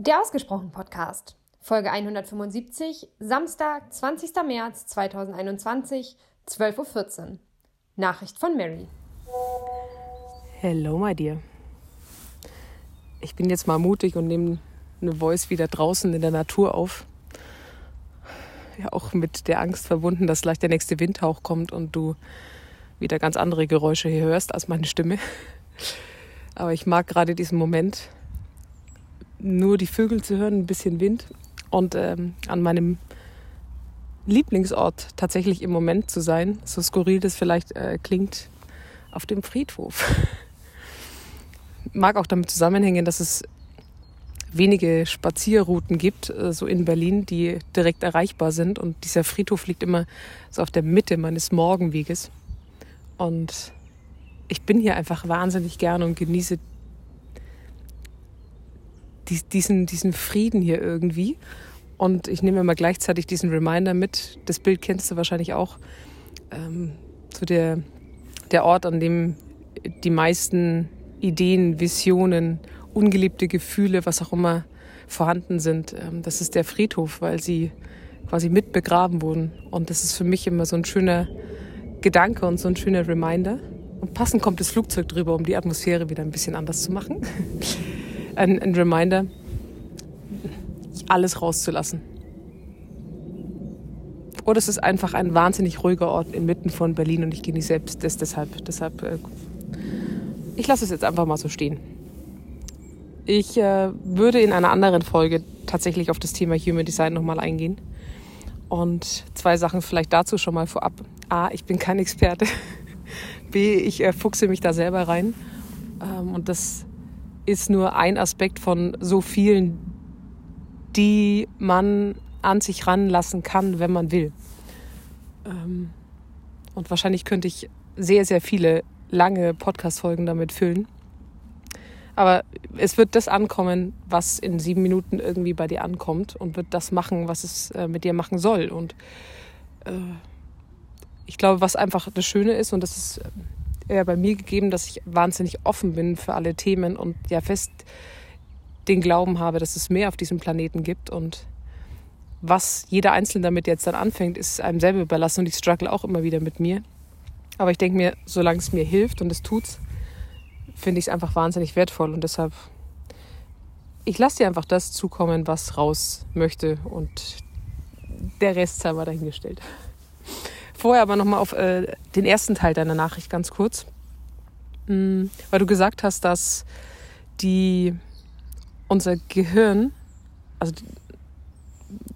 Der Ausgesprochen Podcast, Folge 175, Samstag, 20. März 2021, 12.14 Uhr. Nachricht von Mary. Hello, my dear. Ich bin jetzt mal mutig und nehme eine Voice wieder draußen in der Natur auf. Ja, auch mit der Angst verbunden, dass gleich der nächste Windhauch kommt und du wieder ganz andere Geräusche hier hörst als meine Stimme. Aber ich mag gerade diesen Moment, nur die Vögel zu hören, ein bisschen Wind und ähm, an meinem Lieblingsort tatsächlich im Moment zu sein, so skurril das vielleicht äh, klingt, auf dem Friedhof. Mag auch damit zusammenhängen, dass es wenige Spazierrouten gibt, äh, so in Berlin, die direkt erreichbar sind. Und dieser Friedhof liegt immer so auf der Mitte meines Morgenweges. Und ich bin hier einfach wahnsinnig gerne und genieße diesen, diesen Frieden hier irgendwie. Und ich nehme immer gleichzeitig diesen Reminder mit. Das Bild kennst du wahrscheinlich auch. Ähm, so der, der Ort, an dem die meisten Ideen, Visionen, ungeliebte Gefühle, was auch immer vorhanden sind. Ähm, das ist der Friedhof, weil sie quasi mit begraben wurden. Und das ist für mich immer so ein schöner Gedanke und so ein schöner Reminder. Und passend kommt das Flugzeug drüber, um die Atmosphäre wieder ein bisschen anders zu machen. ein, ein Reminder, alles rauszulassen. Oder es ist einfach ein wahnsinnig ruhiger Ort inmitten von Berlin und ich genieße selbst das deshalb. Deshalb, äh, ich lasse es jetzt einfach mal so stehen. Ich äh, würde in einer anderen Folge tatsächlich auf das Thema Human Design nochmal eingehen. Und zwei Sachen vielleicht dazu schon mal vorab. A, ich bin kein Experte. B, ich äh, fuchse mich da selber rein. Ähm, und das ist nur ein Aspekt von so vielen, die man an sich ranlassen kann, wenn man will. Ähm, und wahrscheinlich könnte ich sehr, sehr viele lange Podcast-Folgen damit füllen. Aber es wird das ankommen, was in sieben Minuten irgendwie bei dir ankommt und wird das machen, was es äh, mit dir machen soll. Und äh, ich glaube, was einfach das Schöne ist, und das ist ja bei mir gegeben, dass ich wahnsinnig offen bin für alle Themen und ja fest den Glauben habe, dass es mehr auf diesem Planeten gibt und was jeder Einzelne damit jetzt dann anfängt, ist einem selber überlassen und ich struggle auch immer wieder mit mir. Aber ich denke mir, solange es mir hilft und es tut's, finde ich es einfach wahnsinnig wertvoll und deshalb ich lasse dir einfach das zukommen, was raus möchte und der Rest sei mal dahingestellt. Vorher aber nochmal auf äh, den ersten Teil deiner Nachricht ganz kurz. Mhm, weil du gesagt hast, dass die, unser Gehirn, also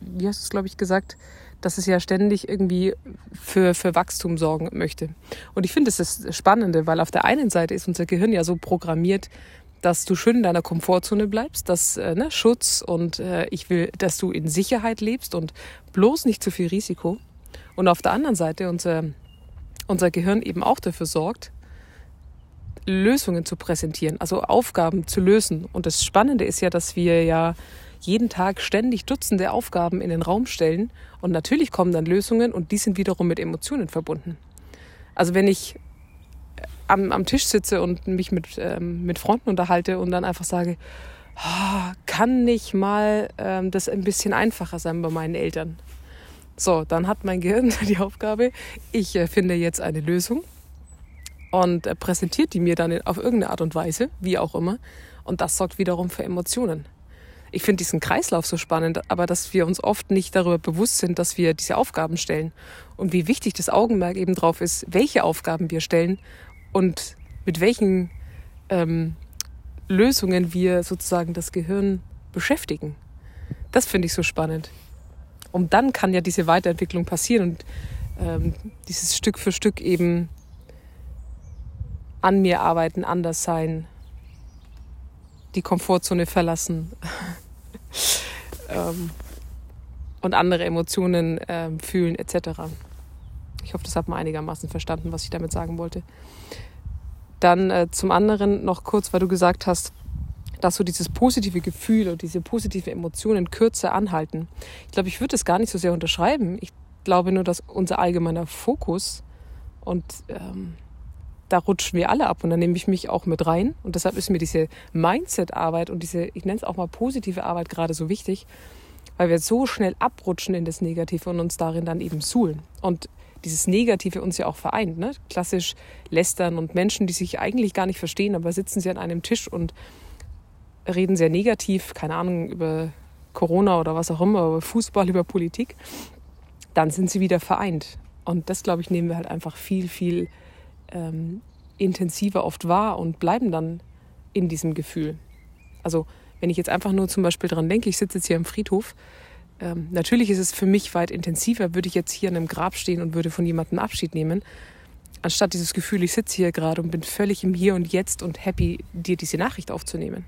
wie hast du es, glaube ich, gesagt, dass es ja ständig irgendwie für, für Wachstum sorgen möchte. Und ich finde, das das Spannende, weil auf der einen Seite ist unser Gehirn ja so programmiert, dass du schön in deiner Komfortzone bleibst, dass äh, ne, Schutz und äh, ich will, dass du in Sicherheit lebst und bloß nicht zu viel Risiko. Und auf der anderen Seite unser, unser Gehirn eben auch dafür sorgt, Lösungen zu präsentieren, also Aufgaben zu lösen. Und das Spannende ist ja, dass wir ja jeden Tag ständig Dutzende Aufgaben in den Raum stellen und natürlich kommen dann Lösungen und die sind wiederum mit Emotionen verbunden. Also wenn ich am, am Tisch sitze und mich mit, ähm, mit Freunden unterhalte und dann einfach sage, oh, kann nicht mal ähm, das ein bisschen einfacher sein bei meinen Eltern? So, dann hat mein Gehirn die Aufgabe, ich äh, finde jetzt eine Lösung und äh, präsentiert die mir dann auf irgendeine Art und Weise, wie auch immer. Und das sorgt wiederum für Emotionen. Ich finde diesen Kreislauf so spannend, aber dass wir uns oft nicht darüber bewusst sind, dass wir diese Aufgaben stellen und wie wichtig das Augenmerk eben drauf ist, welche Aufgaben wir stellen und mit welchen ähm, Lösungen wir sozusagen das Gehirn beschäftigen. Das finde ich so spannend. Und dann kann ja diese Weiterentwicklung passieren und ähm, dieses Stück für Stück eben an mir arbeiten, anders sein, die Komfortzone verlassen ähm, und andere Emotionen äh, fühlen etc. Ich hoffe, das hat man einigermaßen verstanden, was ich damit sagen wollte. Dann äh, zum anderen noch kurz, weil du gesagt hast, dass so dieses positive Gefühl und diese positive Emotionen kürzer anhalten. Ich glaube, ich würde es gar nicht so sehr unterschreiben. Ich glaube nur, dass unser allgemeiner Fokus und ähm, da rutschen wir alle ab und da nehme ich mich auch mit rein. Und deshalb ist mir diese Mindset-Arbeit und diese, ich nenne es auch mal positive Arbeit gerade so wichtig, weil wir so schnell abrutschen in das Negative und uns darin dann eben suhlen. Und dieses Negative uns ja auch vereint. Ne? Klassisch lästern und Menschen, die sich eigentlich gar nicht verstehen, aber sitzen sie an einem Tisch und reden sehr negativ, keine Ahnung, über Corona oder was auch immer, über Fußball, über Politik, dann sind sie wieder vereint. Und das, glaube ich, nehmen wir halt einfach viel, viel ähm, intensiver oft wahr und bleiben dann in diesem Gefühl. Also wenn ich jetzt einfach nur zum Beispiel dran denke, ich sitze jetzt hier am Friedhof, ähm, natürlich ist es für mich weit intensiver, würde ich jetzt hier an einem Grab stehen und würde von jemandem Abschied nehmen, anstatt dieses Gefühl, ich sitze hier gerade und bin völlig im Hier und Jetzt und happy, dir diese Nachricht aufzunehmen.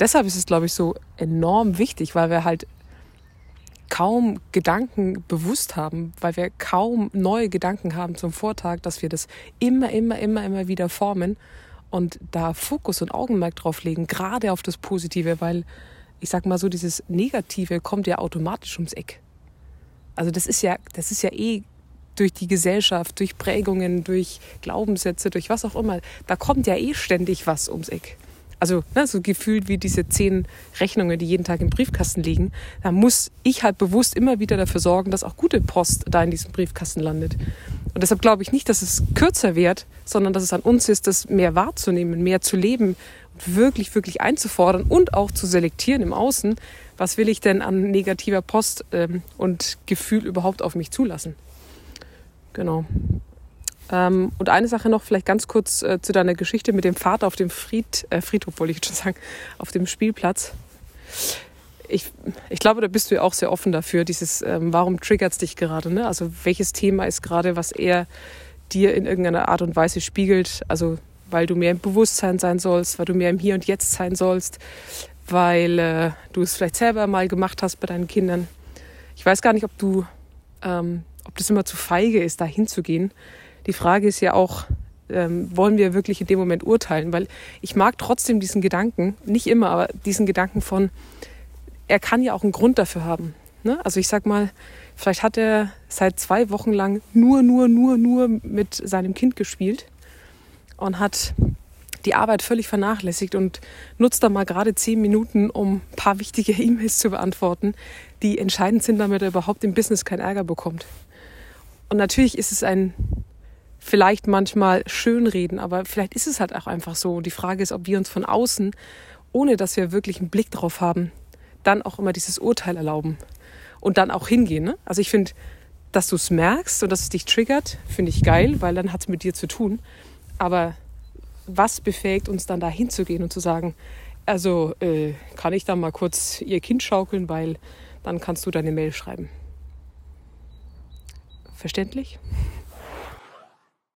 Deshalb ist es, glaube ich, so enorm wichtig, weil wir halt kaum Gedanken bewusst haben, weil wir kaum neue Gedanken haben zum Vortag, dass wir das immer, immer, immer, immer wieder formen und da Fokus und Augenmerk drauf legen, gerade auf das Positive, weil ich sag mal so, dieses Negative kommt ja automatisch ums Eck. Also das ist ja, das ist ja eh durch die Gesellschaft, durch Prägungen, durch Glaubenssätze, durch was auch immer, da kommt ja eh ständig was ums Eck also ne, so gefühlt wie diese zehn Rechnungen, die jeden Tag im Briefkasten liegen, da muss ich halt bewusst immer wieder dafür sorgen, dass auch gute Post da in diesem Briefkasten landet. Und deshalb glaube ich nicht, dass es kürzer wird, sondern dass es an uns ist, das mehr wahrzunehmen, mehr zu leben und wirklich, wirklich einzufordern und auch zu selektieren im Außen, was will ich denn an negativer Post ähm, und Gefühl überhaupt auf mich zulassen. Genau. Ähm, und eine Sache noch, vielleicht ganz kurz äh, zu deiner Geschichte mit dem Vater auf dem Fried, äh, Friedhof, wollte ich jetzt schon sagen, auf dem Spielplatz. Ich, ich glaube, da bist du ja auch sehr offen dafür, dieses, ähm, warum triggert es dich gerade? Ne? Also welches Thema ist gerade, was er dir in irgendeiner Art und Weise spiegelt? Also weil du mehr im Bewusstsein sein sollst, weil du mehr im Hier und Jetzt sein sollst, weil äh, du es vielleicht selber mal gemacht hast bei deinen Kindern. Ich weiß gar nicht, ob du, ähm, ob das immer zu feige ist, da hinzugehen die Frage ist ja auch, ähm, wollen wir wirklich in dem Moment urteilen? Weil ich mag trotzdem diesen Gedanken, nicht immer, aber diesen Gedanken von, er kann ja auch einen Grund dafür haben. Ne? Also ich sag mal, vielleicht hat er seit zwei Wochen lang nur, nur, nur, nur mit seinem Kind gespielt und hat die Arbeit völlig vernachlässigt und nutzt da mal gerade zehn Minuten, um ein paar wichtige E-Mails zu beantworten, die entscheidend sind, damit er überhaupt im Business keinen Ärger bekommt. Und natürlich ist es ein vielleicht manchmal schönreden, aber vielleicht ist es halt auch einfach so. Die Frage ist, ob wir uns von außen, ohne dass wir wirklich einen Blick drauf haben, dann auch immer dieses Urteil erlauben und dann auch hingehen. Ne? Also ich finde, dass du es merkst und dass es dich triggert, finde ich geil, weil dann hat es mit dir zu tun. Aber was befähigt uns dann da hinzugehen und zu sagen, also äh, kann ich da mal kurz ihr Kind schaukeln, weil dann kannst du deine Mail schreiben. Verständlich?